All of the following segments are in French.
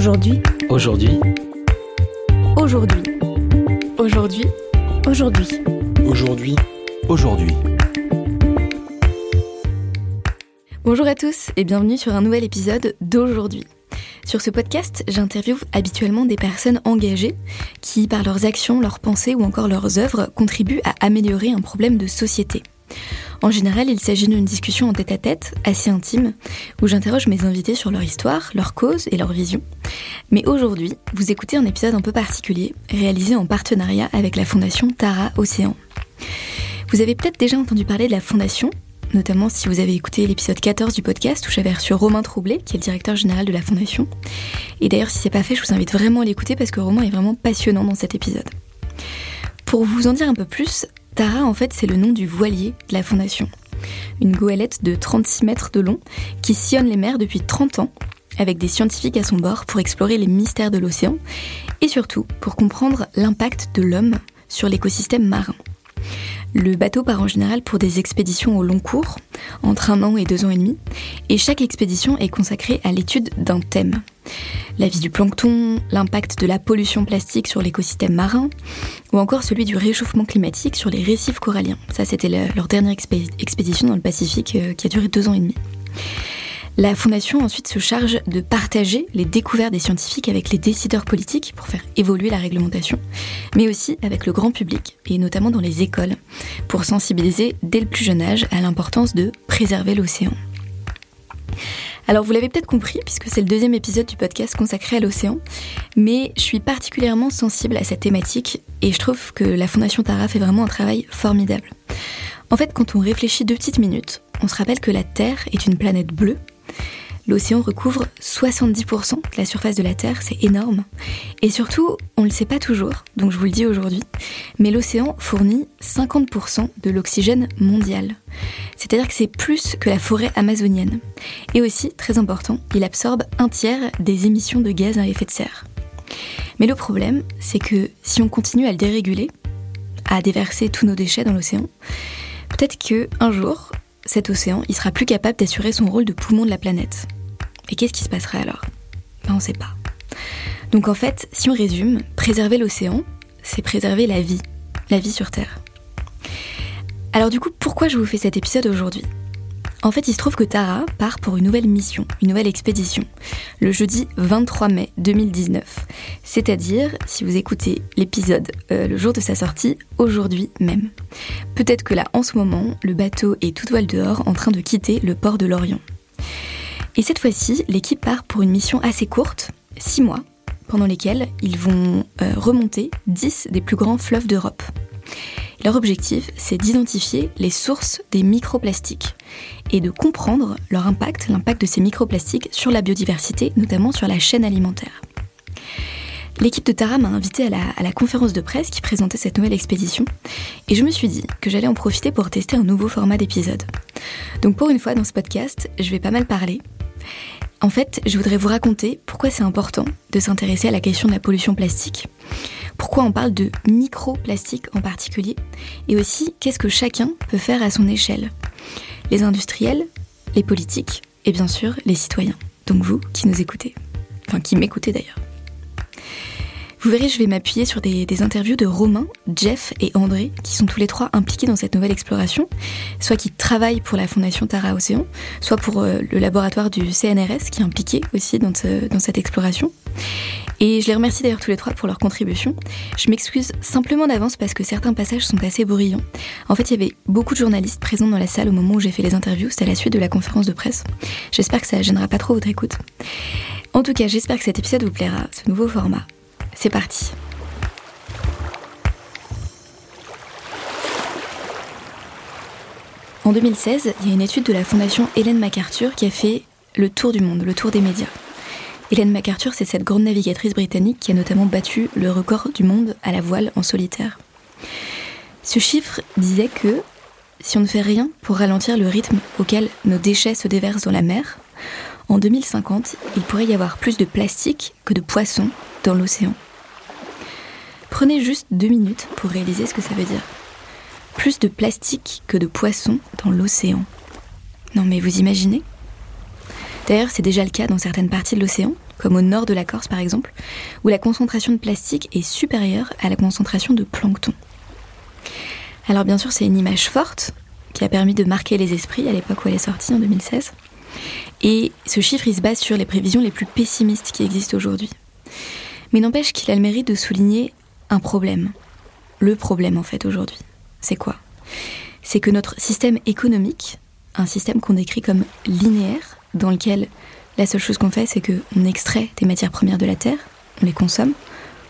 Aujourd'hui. Aujourd'hui. Aujourd'hui. Aujourd'hui. Aujourd'hui. Aujourd'hui. Aujourd'hui. Bonjour à tous et bienvenue sur un nouvel épisode d'Aujourd'hui. Sur ce podcast, j'interviewe habituellement des personnes engagées qui, par leurs actions, leurs pensées ou encore leurs œuvres, contribuent à améliorer un problème de société. En général, il s'agit d'une discussion en tête-à-tête, assez intime, où j'interroge mes invités sur leur histoire, leur cause et leur vision. Mais aujourd'hui, vous écoutez un épisode un peu particulier, réalisé en partenariat avec la fondation Tara Océan. Vous avez peut-être déjà entendu parler de la fondation, notamment si vous avez écouté l'épisode 14 du podcast où j'avais reçu Romain Troublé, qui est le directeur général de la fondation. Et d'ailleurs, si c'est pas fait, je vous invite vraiment à l'écouter parce que Romain est vraiment passionnant dans cet épisode. Pour vous en dire un peu plus, Tara, en fait, c'est le nom du voilier de la fondation. Une goélette de 36 mètres de long qui sillonne les mers depuis 30 ans avec des scientifiques à son bord pour explorer les mystères de l'océan et surtout pour comprendre l'impact de l'homme sur l'écosystème marin. Le bateau part en général pour des expéditions au long cours, entre un an et deux ans et demi, et chaque expédition est consacrée à l'étude d'un thème. La vie du plancton, l'impact de la pollution plastique sur l'écosystème marin, ou encore celui du réchauffement climatique sur les récifs coralliens. Ça, c'était leur dernière expédition dans le Pacifique euh, qui a duré deux ans et demi. La Fondation ensuite se charge de partager les découvertes des scientifiques avec les décideurs politiques pour faire évoluer la réglementation, mais aussi avec le grand public, et notamment dans les écoles, pour sensibiliser dès le plus jeune âge à l'importance de préserver l'océan. Alors vous l'avez peut-être compris, puisque c'est le deuxième épisode du podcast consacré à l'océan, mais je suis particulièrement sensible à cette thématique et je trouve que la Fondation Tara fait vraiment un travail formidable. En fait, quand on réfléchit deux petites minutes, on se rappelle que la Terre est une planète bleue L'océan recouvre 70% de la surface de la Terre, c'est énorme. Et surtout, on ne le sait pas toujours, donc je vous le dis aujourd'hui, mais l'océan fournit 50% de l'oxygène mondial. C'est-à-dire que c'est plus que la forêt amazonienne. Et aussi, très important, il absorbe un tiers des émissions de gaz à effet de serre. Mais le problème, c'est que si on continue à le déréguler, à déverser tous nos déchets dans l'océan, peut-être que un jour, cet océan, il sera plus capable d'assurer son rôle de poumon de la planète. Et qu'est-ce qui se passerait alors? Ben, On ne sait pas. Donc en fait, si on résume, préserver l'océan, c'est préserver la vie, la vie sur Terre. Alors du coup, pourquoi je vous fais cet épisode aujourd'hui? En fait, il se trouve que Tara part pour une nouvelle mission, une nouvelle expédition, le jeudi 23 mai 2019. C'est-à-dire, si vous écoutez l'épisode euh, le jour de sa sortie, aujourd'hui même. Peut-être que là, en ce moment, le bateau est tout voile dehors en train de quitter le port de Lorient. Et cette fois-ci, l'équipe part pour une mission assez courte, 6 mois, pendant lesquels ils vont euh, remonter 10 des plus grands fleuves d'Europe. Leur objectif, c'est d'identifier les sources des microplastiques et de comprendre leur impact, l'impact de ces microplastiques sur la biodiversité, notamment sur la chaîne alimentaire. L'équipe de Tara m'a invité à la, à la, conférence de presse qui présentait cette nouvelle expédition et je me suis dit que j'allais en profiter pour tester un nouveau format d'épisode. Donc pour une fois dans ce podcast, je vais pas mal parler. En fait, je voudrais vous raconter pourquoi c'est important de s'intéresser à la question de la pollution plastique, pourquoi on parle de microplastique en particulier, et aussi qu'est-ce que chacun peut faire à son échelle. Les industriels, les politiques et bien sûr les citoyens, donc vous qui nous écoutez, enfin qui m'écoutez d'ailleurs. Vous verrez, je vais m'appuyer sur des, interviews de Romain, Jeff et André, qui sont tous les trois impliqués dans cette nouvelle exploration, soit qui travaillent pour la Fondation Tara Océan, soit pour euh, le laboratoire du CNRS, qui est impliqué aussi dans, dans cette exploration. Et je les remercie d'ailleurs tous les trois pour leur contribution. Je m'excuse simplement d'avance parce que certains passages sont assez bruyants. En fait, il y avait beaucoup de journalistes présents dans la salle au moment où j'ai fait les interviews, c'était à la suite de la conférence de presse. J'espère que ça gênera pas trop votre écoute. En tout cas, j'espère que cet épisode vous plaira, ce nouveau format. C'est parti. En 2016, il y a une étude de la fondation Hélène MacArthur qui a fait le tour du monde, le tour des médias. Hélène MacArthur, c'est cette grande navigatrice britannique qui a notamment battu le record du monde à la voile en solitaire. Ce chiffre disait que si on ne fait rien pour ralentir le rythme auquel nos déchets se déversent dans la mer, en 2050, il pourrait y avoir plus de plastique que de poissons dans l'océan. Prenez juste deux minutes pour réaliser ce que ça veut dire. Plus de plastique que de poissons dans l'océan. Non mais vous imaginez? D'ailleurs, c'est déjà le cas dans certaines parties de l'océan, comme au nord de la Corse par exemple, où la concentration de plastique est supérieure à la concentration de plancton. Alors bien sûr c'est une image forte qui a permis de marquer les esprits à l'époque où elle est sortie en 2016. Et ce chiffre il se base sur les prévisions les plus pessimistes qui existent aujourd'hui. Mais n'empêche qu'il a le mérite de souligner un problème. Le problème en fait aujourd'hui. C'est quoi? C'est que notre système économique, un système qu'on décrit comme linéaire, dans lequel la seule chose qu'on fait, c'est qu'on extrait des matières premières de la Terre, on les consomme,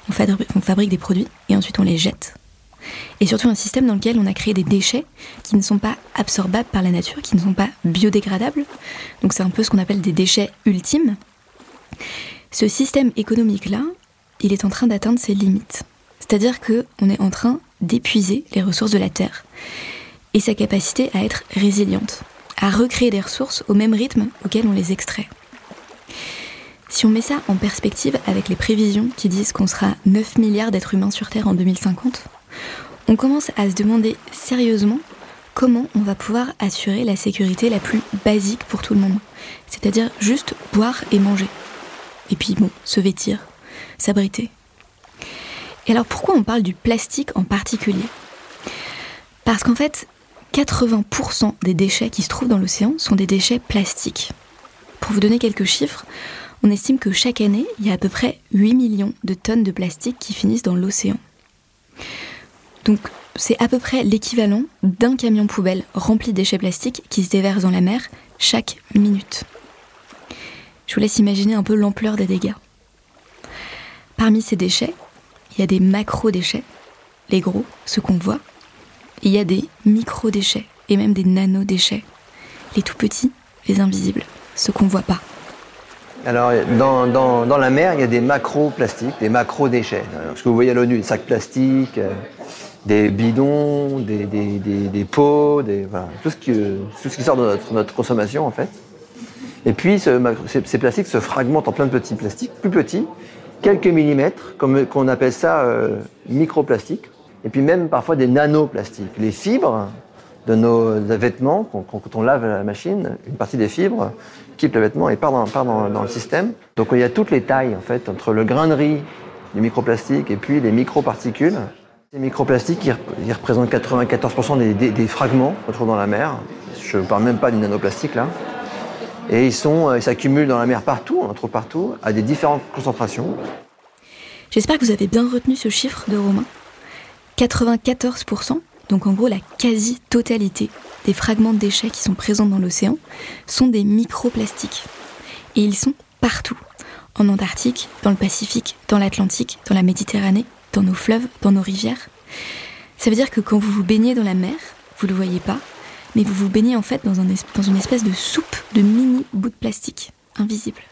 on, on fabrique des produits et ensuite on les jette. Et surtout un système dans lequel on a créé des déchets qui ne sont pas absorbables par la nature, qui ne sont pas biodégradables. Donc c'est un peu ce qu'on appelle des déchets ultimes. Ce système économique-là, il est en train d'atteindre ses limites. C'est-à-dire qu'on est en train d'épuiser les ressources de la Terre et sa capacité à être résiliente, à recréer des ressources au même rythme auquel on les extrait. Si on met ça en perspective avec les prévisions qui disent qu'on sera 9 milliards d'êtres humains sur Terre en 2050, on commence à se demander sérieusement comment on va pouvoir assurer la sécurité la plus basique pour tout le monde. C'est-à-dire juste boire et manger. Et puis bon, se vêtir, s'abriter. Et alors pourquoi on parle du plastique en particulier? Parce qu'en fait, 80% des déchets qui se trouvent dans l'océan sont des déchets plastiques. Pour vous donner quelques chiffres, on estime que chaque année, il y a à peu près 8 millions de tonnes de plastique qui finissent dans l'océan. Donc c'est à peu près l'équivalent d'un camion poubelle rempli de déchets plastiques qui se déverse dans la mer chaque minute. Je vous laisse imaginer un peu l'ampleur des dégâts. Parmi ces déchets, il y a des macro-déchets, les gros, ceux qu'on voit, il y a des micro-déchets et même des nano-déchets, les tout petits, les invisibles, ceux qu'on voit pas. Alors, dans, dans, la mer, il y a des macro-plastiques, des macro-déchets. Ce que vous voyez à l'ONU, des sacs plastiques, euh, des bidons, des, des, des, pots, tout, ce qui, tout ce qui sort de notre, notre consommation, en fait. Et puis, ce, ces, plastiques se fragmentent en plein de petits plastiques, plus petits, quelques millimètres, comme qu'on appelle ça euh, microplastiques, et puis même parfois des nanoplastiques. Les fibres de nos vêtements, quand on lave la machine, une partie des fibres quitte le vêtement et part dans, le système. Donc il y a toutes les tailles en fait entre le grain de riz du microplastique et puis les microparticules. Ces microplastiques, ils représentent 94% des, des, des, fragments qu'on trouve dans la mer. Je ne parle même pas du nanoplastique là. Et ils euh, ils s'accumulent dans la mer partout, on partout, à des différentes concentrations. J'espère que vous avez bien retenu ce chiffre de Romain. 94%, donc en gros la quasi-totalité des fragments de déchets qui sont présents dans l'océan, sont des microplastiques. Et ils sont partout. En Antarctique, dans le Pacifique, dans l'Atlantique, dans la Méditerranée, dans nos fleuves, dans nos rivières. Ça veut dire que quand vous vous baignez dans la mer, vous ne le voyez pas, mais vous vous baignez en fait dans, un dans une espèce de soupe de mini bouts de plastique, invisibles.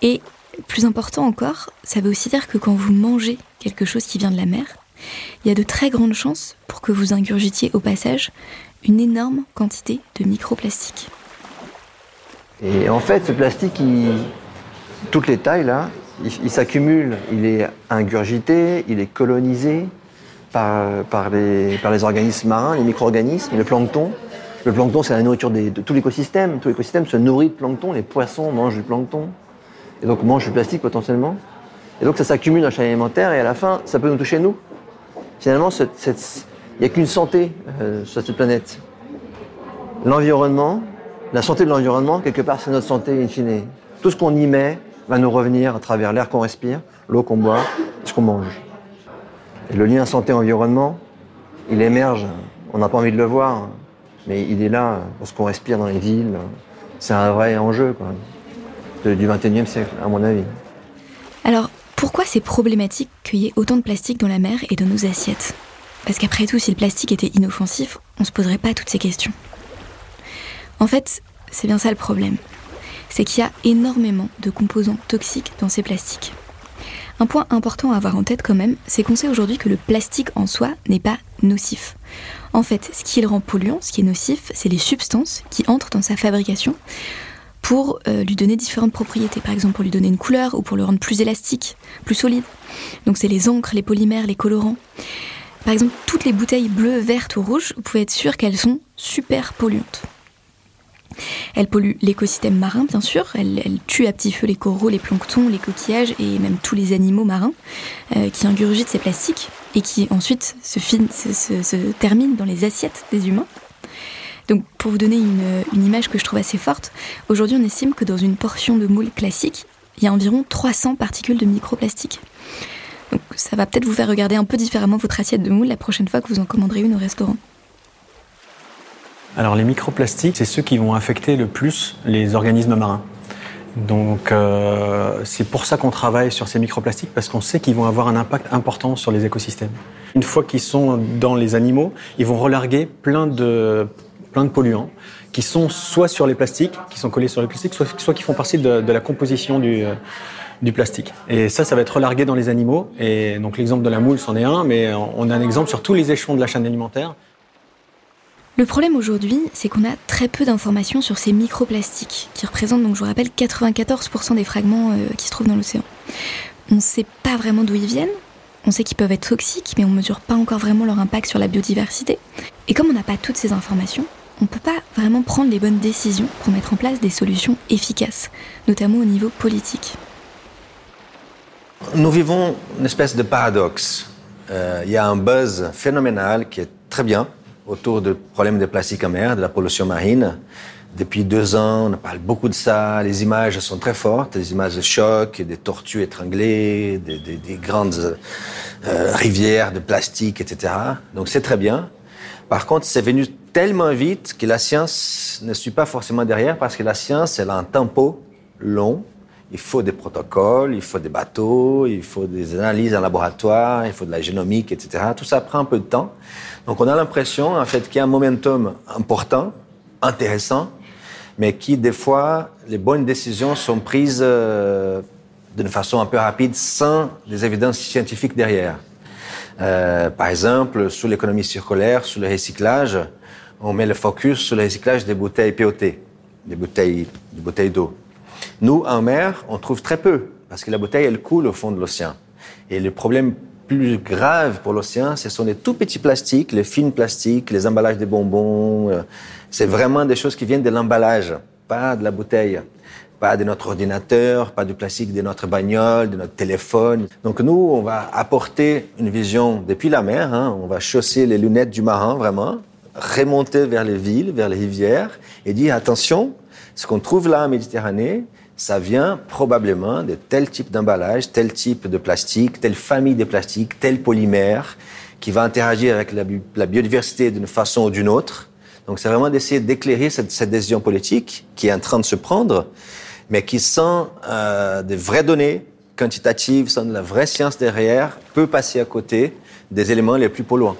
Et plus important encore, ça veut aussi dire que quand vous mangez quelque chose qui vient de la mer, il y a de très grandes chances pour que vous ingurgitiez au passage une énorme quantité de microplastiques. Et en fait, ce plastique, toutes les tailles là, il, s'accumule, il est ingurgité, il est colonisé, par, les, par les organismes marins, les micro-organismes, le plancton. Le plancton, c'est la nourriture de tout l'écosystème. Tout l'écosystème se nourrit de plancton. Les poissons mangent du plancton. Et donc mangent du plastique potentiellement. Et donc ça s'accumule dans la chaîne alimentaire et à la fin, ça peut nous toucher nous. Finalement, il n'y a qu'une santé euh, sur cette planète. L'environnement, la santé de l'environnement, quelque part, c'est notre santé in fine. Tout ce qu'on y met va nous revenir à travers l'air qu'on respire, l'eau qu'on boit, ce qu'on mange le lien santé-environnement, il émerge, on n'a pas envie de le voir, mais il est là parce qu'on respire dans les villes. C'est un vrai enjeu du 21e siècle, à mon avis. C'est problématique qu'il y ait autant de plastique dans la mer et dans nos assiettes Parce qu'après tout, si le plastique était inoffensif, on ne se poserait pas toutes ces questions. En fait, c'est bien ça le problème. C'est qu'il y a énormément de composants toxiques dans ces plastiques. Un point important à avoir en tête quand même, c'est qu'on sait aujourd'hui que le plastique en soi n'est pas nocif. En fait, ce qui le rend polluant, ce qui est nocif, c'est les substances qui entrent dans sa fabrication pour euh, lui donner différentes propriétés, par exemple pour lui donner une couleur ou pour le rendre plus élastique, plus solide. Donc c'est les encres, les polymères, les colorants. Par exemple, toutes les bouteilles bleues, vertes ou rouges, vous pouvez être sûr qu'elles sont super polluantes. Elle pollue l'écosystème marin, bien sûr. Elle, tue à petit feu les coraux, les planctons, les coquillages et même tous les animaux marins euh, qui ingurgitent ces plastiques et qui ensuite se, se, terminent dans les assiettes des humains. Donc, pour vous donner une, image que je trouve assez forte, aujourd'hui on estime que dans une portion de moule classique, il y a environ 300 particules de microplastique. Donc, ça va peut-être vous faire regarder un peu différemment votre assiette de moule la prochaine fois que vous en commanderez une au restaurant. Alors les microplastiques, c'est ceux qui vont affecter le plus les organismes marins. Donc euh, c'est pour ça qu'on travaille sur ces microplastiques, parce qu'on sait qu'ils vont avoir un impact important sur les écosystèmes. Une fois qu'ils sont dans les animaux, ils vont relarguer plein de, plein de polluants qui sont soit sur les plastiques, qui sont collés sur les plastiques, soit, qui font partie de, la composition du, euh, du plastique. Et ça, ça va être relargué dans les animaux. Et donc l'exemple de la moule, c'en est un, mais on a un exemple sur tous les échelons de la chaîne alimentaire. Le problème aujourd'hui, c'est qu'on a très peu d'informations sur ces microplastiques, qui représentent, donc je vous rappelle, 94% des fragments euh, qui se trouvent dans l'océan. On ne sait pas vraiment d'où ils viennent, on sait qu'ils peuvent être toxiques, mais on ne mesure pas encore vraiment leur impact sur la biodiversité. Et comme on n'a pas toutes ces informations, on ne peut pas vraiment prendre les bonnes décisions pour mettre en place des solutions efficaces, notamment au niveau politique. Nous vivons une espèce de paradoxe. Euh, il y a un buzz phénoménal qui est très bien, autour du problème des plastiques en mer, de la pollution marine. Depuis deux ans, on parle beaucoup de ça. Les images sont très fortes, des images de choc, des tortues étranglées, des, grandes euh, rivières de plastique, etc. Donc c'est très bien. Par contre, c'est venu tellement vite que la science ne suit pas forcément derrière parce que la science, elle a un tempo long. Il faut des protocoles, il faut des bateaux, il faut des analyses en laboratoire, il faut de la génomique, etc. Tout ça prend un peu de temps. Donc on a l'impression en fait qu'il y a un momentum important, intéressant, mais qui des fois les bonnes décisions sont prises euh, d'une façon un peu rapide sans des évidences scientifiques derrière. Euh, par exemple, sur l'économie circulaire, sur le recyclage, on met le focus sur le recyclage des bouteilles POT, des bouteilles, des bouteilles d'eau. Nous, en mer, on trouve très peu, parce que la bouteille, elle coule au fond de l'océan. Et le problème plus grave pour l'océan, ce sont les tout petits plastiques, les fines plastiques, les emballages de bonbons. Euh, c'est vraiment des choses qui viennent de l'emballage, pas de la bouteille, pas de notre ordinateur, pas du plastique de notre bagnole, de notre téléphone. Donc nous, on va apporter une vision depuis la mer. Hein. on va chausser les lunettes du marin, vraiment, remonter vers les villes, vers les rivières, et dire attention, ce qu'on trouve là en Méditerranée, ça vient probablement de tel type d'emballage, tel type de plastique, telle famille de plastique, tel polymère qui va interagir avec la, biodiversité d'une façon ou d'une autre. Donc c'est vraiment d'essayer d'éclairer cette, décision politique qui est en train de se prendre, mais qui sans euh, des vraies données quantitatives, sans de la vraie science derrière, peut passer à côté des éléments les plus polluants.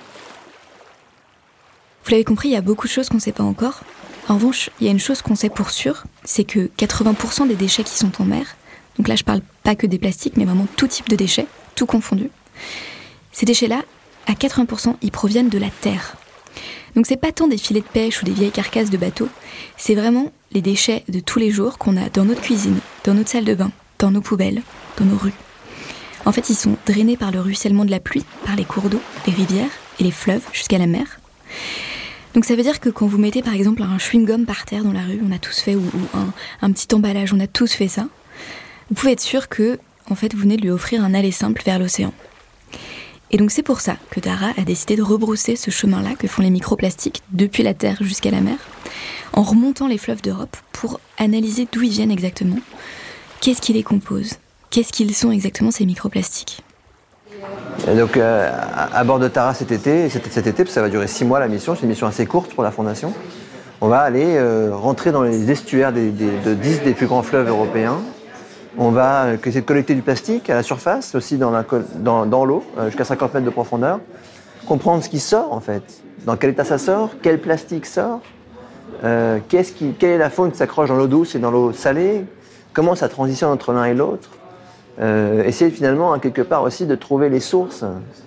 Vous l'avez compris, il y a beaucoup de choses qu'on ne sait pas encore. En revanche, il y a une chose qu'on sait pour sûr, c'est que 80% des déchets qui sont en mer, donc là je parle pas que des plastiques, mais vraiment tout type de déchets, tout confondu, ces déchets-là, à 80%, ils proviennent de la terre. Donc c'est pas tant des filets de pêche ou des vieilles carcasses de bateaux, c'est vraiment les déchets de tous les jours qu'on a dans notre cuisine, dans notre salle de bain, dans nos poubelles, dans nos rues. En fait, ils sont drainés par le ruissellement de la pluie, par les cours d'eau, les rivières et les fleuves jusqu'à la mer. Donc ça veut dire que quand vous mettez par exemple un chewing-gum par terre dans la rue, on a tous fait, ou, un, petit emballage, on a tous fait ça, vous pouvez être sûr que en fait vous venez de lui offrir un aller simple vers l'océan. Et donc c'est pour ça que Dara a décidé de rebrousser ce chemin-là que font les microplastiques depuis la Terre jusqu'à la mer, en remontant les fleuves d'Europe pour analyser d'où ils viennent exactement, qu'est-ce qui les compose, qu'est-ce qu'ils sont exactement ces microplastiques donc euh, à bord de Tara cet été, cet, été, parce que ça va durer six mois la mission, c'est une mission assez courte pour la Fondation, on va aller euh, rentrer dans les estuaires de 10 des plus grands fleuves européens. On va euh, essayer de collecter du plastique à la surface, aussi dans l'eau, jusqu'à 50 mètres de profondeur. Comprendre ce qui sort en fait, dans quel état ça sort, quel plastique sort, quelle est la faune qui s'accroche dans l'eau douce et dans l'eau salée, comment ça transitionne entre l'un et l'autre. Euh, essayer finalement, quelque part aussi, de trouver les sources,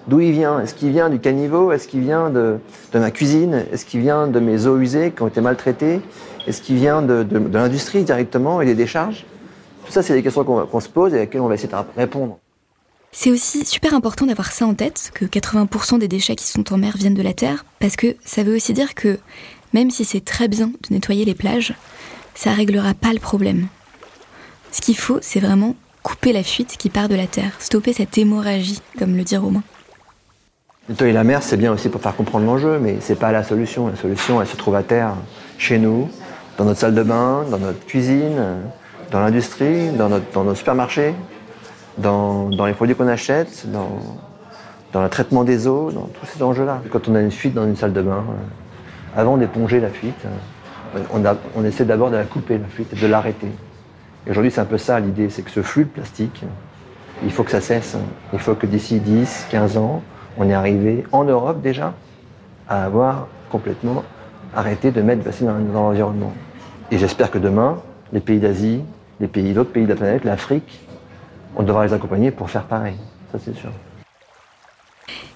d'où il vient? Est-ce qu'il vient du caniveau? Est-ce qu'il vient de, ma cuisine? Est-ce qu'il vient de mes eaux usées qui ont été maltraitées? Est-ce qu'il vient de, l'industrie directement et des décharges? Tout ça, c'est des questions qu'on se pose et à lesquelles on va essayer de répondre. C'est aussi super important d'avoir ça en tête, que 80% des déchets qui sont en mer viennent de la Terre, parce que ça veut aussi dire que même si c'est très bien de nettoyer les plages, ça réglera pas le problème. Ce qu'il faut, c'est vraiment couper la fuite qui part de la Terre, stopper cette hémorragie, comme le dit Romain. Nettoyer la mer, c'est bien aussi pour faire comprendre l'enjeu, mais c'est pas la solution. La solution, elle se trouve à terre, chez nous, dans notre salle de bain, dans notre cuisine, dans l'industrie, dans, nos supermarchés, dans, les produits qu'on achète, dans, le traitement des eaux, dans tous ces enjeux-là. Quand on a une fuite dans une salle de bain, euh, avant d'éponger la fuite, euh, on, essaie d'abord de la couper, la fuite, de l'arrêter. Aujourd'hui, c'est un peu ça l'idée, c'est que ce flux de plastique, il faut que ça cesse. Il faut que d'ici 10, 15 ans, on est arrivé, en Europe déjà, à avoir complètement arrêté de mettre plastique dans, dans l'environnement. Et j'espère que demain, les pays d'Asie, les pays, d'autres pays de la planète, l'Afrique, on devra les accompagner pour faire pareil. Ça, c'est sûr.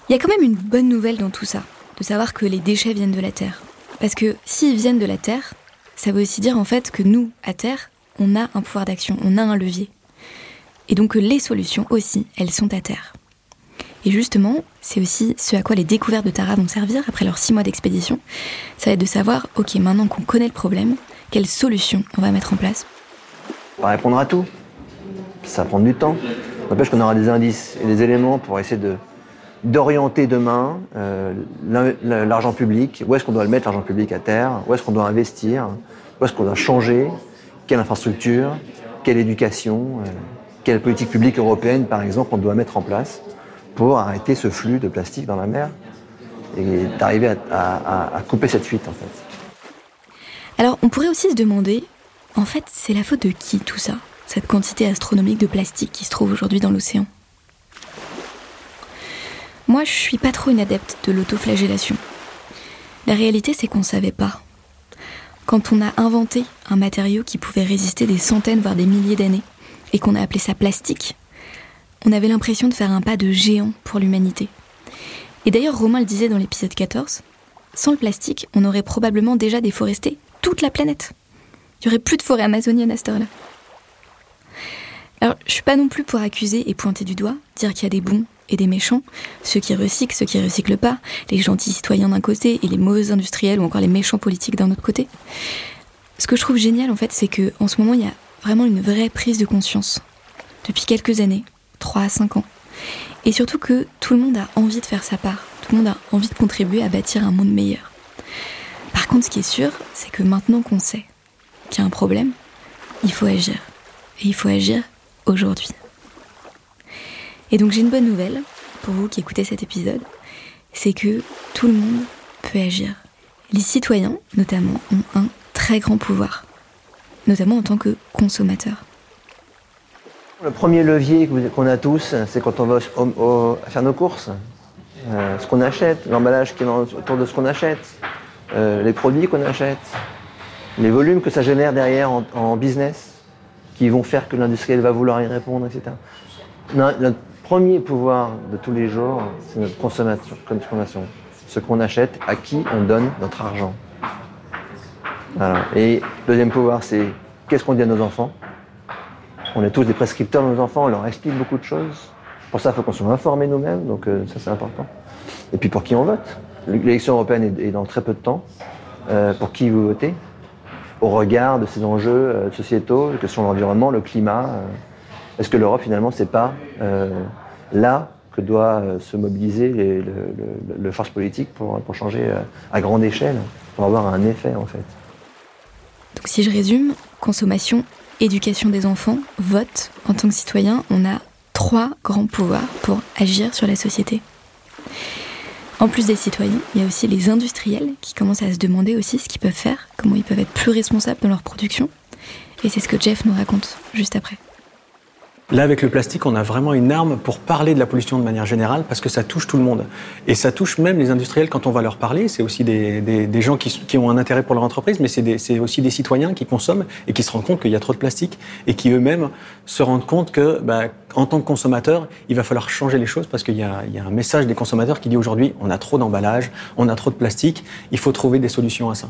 Il y a quand même une bonne nouvelle dans tout ça, de savoir que les déchets viennent de la Terre. Parce que s'ils viennent de la Terre, ça veut aussi dire en fait que nous, à Terre, on a un pouvoir d'action, on a un levier. Et donc les solutions aussi, elles sont à Terre. Et justement, c'est aussi ce à quoi les découvertes de Tara vont servir après leurs six mois d'expédition. Ça va être de savoir, ok, maintenant qu'on connaît le problème, quelles solutions on va mettre en place. Pas répondre à tout. Ça prend du temps. N'empêche qu'on aura des indices et des éléments pour essayer d'orienter demain euh, l'argent public. Où est-ce qu'on doit le mettre, l'argent public à terre? Où est-ce qu'on doit investir? Où est-ce qu'on doit changer? Quelle infrastructure Quelle éducation euh, Quelle politique publique européenne, par exemple, on doit mettre en place pour arrêter ce flux de plastique dans la mer et d'arriver à, couper cette fuite, en fait. Alors, on pourrait aussi se demander, en fait, c'est la faute de qui tout ça Cette quantité astronomique de plastique qui se trouve aujourd'hui dans l'océan? Moi, je suis pas trop une adepte de l'autoflagellation. La réalité, c'est qu'on savait pas. Quand on a inventé un matériau qui pouvait résister des centaines, voire des milliers d'années, et qu'on a appelé ça plastique, on avait l'impression de faire un pas de géant pour l'humanité. Et d'ailleurs, Romain le disait dans l'épisode 14, sans le plastique, on aurait probablement déjà déforesté toute la planète. Il y aurait plus de forêt amazonienne à cette heure-là. Alors, je suis pas non plus pour accuser et pointer du doigt, dire qu'il y a des bons et des méchants, ceux qui recyclent, ceux qui recyclent pas, les gentils citoyens d'un côté et les mauvais industriels ou encore les méchants politiques d'un autre côté. Ce que je trouve génial en fait, c'est que en ce moment, il y a vraiment une vraie prise de conscience depuis quelques années, 3 à 5 ans. Et surtout que tout le monde a envie de faire sa part, tout le monde a envie de contribuer à bâtir un monde meilleur. Par contre, ce qui est sûr, c'est que maintenant qu'on sait qu'il y a un problème, il faut agir. Et il faut agir aujourd'hui. Et donc j'ai une bonne nouvelle pour vous qui écoutez cet épisode, c'est que tout le monde peut agir. Les citoyens, notamment, ont un très grand pouvoir, notamment en tant que consommateurs. Le premier levier qu'on a tous, c'est quand on va faire nos courses. Euh, ce qu'on achète, l'emballage qui est autour de ce qu'on achète, euh, les produits qu'on achète, les volumes que ça génère derrière en, business, qui vont faire que l'industriel va vouloir y répondre, etc. premier pouvoir de tous les jours, c'est notre consommation. Ce qu'on achète, à qui on donne notre argent. Voilà. Et deuxième pouvoir, c'est qu'est-ce qu'on dit à nos enfants? On est tous des prescripteurs de nos enfants, on leur explique beaucoup de choses. Pour ça, il faut qu'on soit informés nous-mêmes, donc euh, ça c'est important. Et puis pour qui on vote L'élection européenne est, est dans très peu de temps. Euh, pour qui vous votez? Au regard de ces enjeux euh, sociétaux, que sont l'environnement, le climat. Est-ce que l'Europe finalement c'est pas euh, là que doit euh, se mobiliser les, le, le- le force politique pour, pour changer euh, à grande échelle, pour avoir un effet en fait? Donc si je résume, consommation, éducation des enfants, vote, en tant que citoyen, on a trois grands pouvoirs pour agir sur la société. En plus des citoyens, il y a aussi les industriels qui commencent à se demander aussi ce qu'ils peuvent faire, comment ils peuvent être plus responsables dans leur production. Et c'est ce que Jeff nous raconte juste après. Là, avec le plastique, on a vraiment une arme pour parler de la pollution de manière générale parce que ça touche tout le monde. Et ça touche même les industriels quand on va leur parler. C'est aussi des, des- des gens qui, ont un intérêt pour leur entreprise, mais c'est aussi des citoyens qui consomment et qui se rendent compte qu'il y a trop de plastique et qui eux-mêmes se rendent compte que, bah, en tant que consommateur, il va falloir changer les choses parce qu'il y, y a un message des consommateurs qui dit aujourd'hui on a trop d'emballage, on a trop de plastique, il faut trouver des solutions à ça.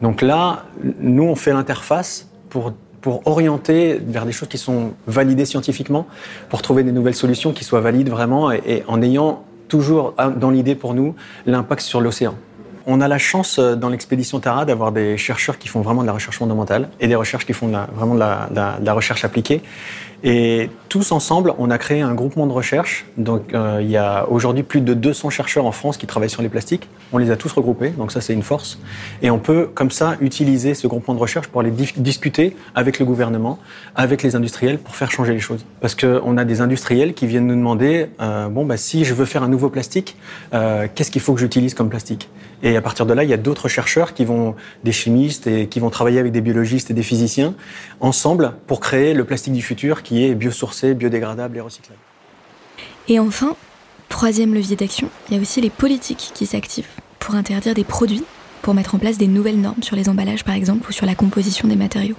Donc là, nous, on fait l'interface pour pour orienter vers des choses qui sont validées scientifiquement, pour trouver des nouvelles solutions qui soient valides vraiment, et, en ayant toujours ah, dans l'idée pour nous l'impact sur l'océan. on a la chance euh, dans l'expédition Tara d'avoir des chercheurs qui font vraiment de la recherche fondamentale et des recherches qui font vraiment de la, recherche appliquée. Et tous ensemble, on a créé un groupement de recherche. Donc, euh, il y a aujourd'hui plus de 200 chercheurs en France qui travaillent sur les plastiques. On les a tous regroupés, donc ça, c'est une force. Et on peut, comme ça, utiliser ce groupement de recherche pour aller discuter avec le gouvernement, avec les industriels, pour faire changer les choses. Parce qu'on a des industriels qui viennent nous demander, euh, bon, bah, si je veux faire un nouveau plastique, euh, qu'est-ce qu'il faut que j'utilise comme plastique? Et à partir de là, il y a d'autres chercheurs qui vont, des chimistes et qui vont travailler avec des biologistes et des physiciens, ensemble, pour créer le plastique du futur qui est biosourcé, biodégradable et recyclable. Et enfin, troisième levier d'action, il y a aussi les politiques qui s'activent pour interdire des produits, pour mettre en place des nouvelles normes sur les emballages par exemple ou sur la composition des matériaux.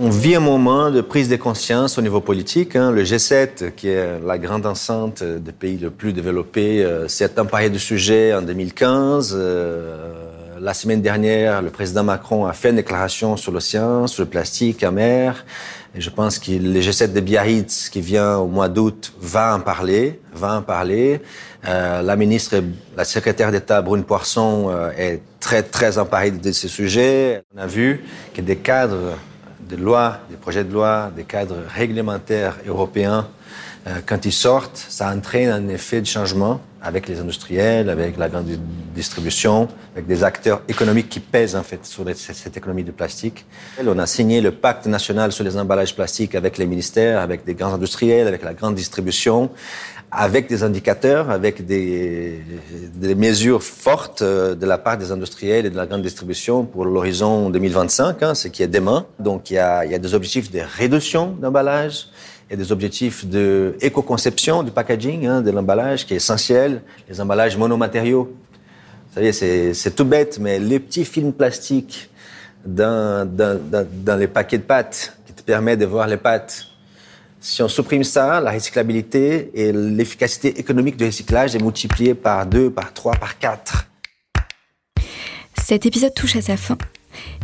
On vit un moment de prise de conscience au niveau politique. Hein. Le G7, qui est la grande enceinte des pays les plus développés, euh, s'est emparé du sujet en 2015. Euh, la semaine dernière, le président Macron a fait une déclaration sur l'océan, sur le plastique en mer. Et je pense que le G7 de Biarritz, qui vient au mois d'août, va en parler, va en parler. Euh, la ministre, la secrétaire d'État Brune Poisson euh, est très, très emparée de ce sujet. On a vu que des cadres de loi, des projets de loi, des cadres réglementaires européens, euh, quand ils sortent, ça entraîne un effet de changement avec les industriels, avec la grande distribution, avec des acteurs économiques qui pèsent en fait sur cette économie de plastique. On a signé le pacte national sur les emballages plastiques avec les ministères, avec des grands industriels, avec la grande distribution, avec des indicateurs, avec des, des mesures fortes euh, de la part des industriels et de la grande distribution pour l'horizon 2025, hein, ce qui est demain. Donc il y a, il y a des objectifs de réduction d'emballage, a des objectifs d'éco-conception du packaging, hein, de l'emballage, qui est essentiel, les emballages monomatériaux. Vous savez, c'est tout bête, mais les petits films plastiques dans, dans, dans, les paquets de pâtes qui te permettent de voir les pâtes, si on supprime ça, la recyclabilité et l'efficacité économique du recyclage est multipliée par deux, par trois, par quatre. Cet épisode touche à sa fin.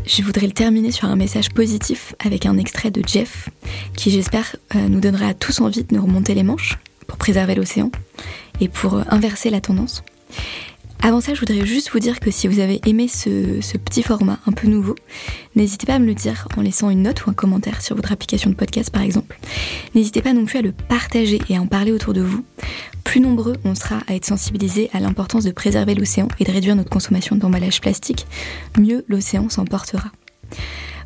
Je voudrais le terminer sur un message positif avec un extrait de Jeff, qui j'espère euh, nous donnera à tous envie de nous remonter les manches pour préserver l'océan et pour euh, inverser la tendance. Avant ça, je voudrais juste vous dire que si vous avez aimé ce, petit format un peu nouveau, n'hésitez pas à me le dire en laissant une note ou un commentaire sur votre application de podcast par exemple. N'hésitez pas non plus à le partager et à en parler autour de vous. Plus nombreux on sera à être sensibilisés à l'importance de préserver l'océan et de réduire notre consommation d'emballage plastique, mieux l'océan s'en portera.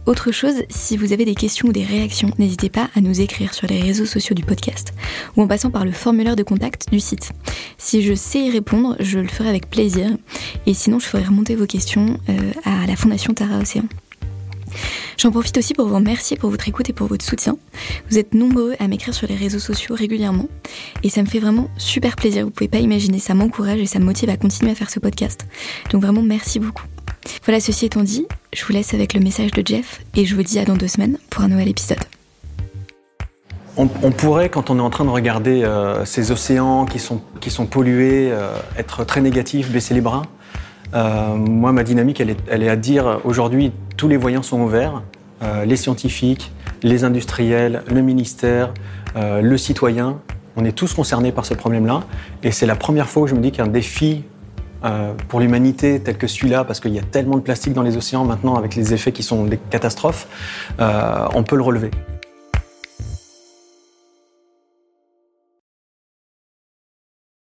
Autre chose, si vous avez des questions ou des réactions, n'hésitez pas à nous écrire sur les réseaux sociaux du podcast ou en passant par le formulaire de contact du site. Si je sais y répondre, je le ferai avec plaisir et sinon je ferai remonter vos questions euh, à la Fondation Tara Océan. J'en profite aussi pour vous remercier pour votre écoute et pour votre soutien. Vous êtes nombreux à m'écrire sur les réseaux sociaux régulièrement et ça me fait vraiment super plaisir. Vous pouvez pas imaginer, ça m'encourage et ça me motive à continuer à faire ce podcast. Donc vraiment merci beaucoup. Voilà, ceci étant dit, je vous laisse avec le message de Jeff et je vous dis à dans deux semaines pour un nouvel épisode. On, pourrait, quand on est en train de regarder euh, ces océans qui sont, pollués, euh, être très négatif, baisser les bras? Euh, moi, ma dynamique, elle est, à dire aujourd'hui, tous les voyants sont ouverts, les scientifiques, les industriels, le ministère, le citoyen. On est tous concernés par ce problème-là. Et c'est la première fois où je me dis qu'un défi euh, pour l'humanité tel que celui-là, parce qu'il y a tellement de plastique dans les océans maintenant avec les effets qui sont des catastrophes, euh, on peut le relever.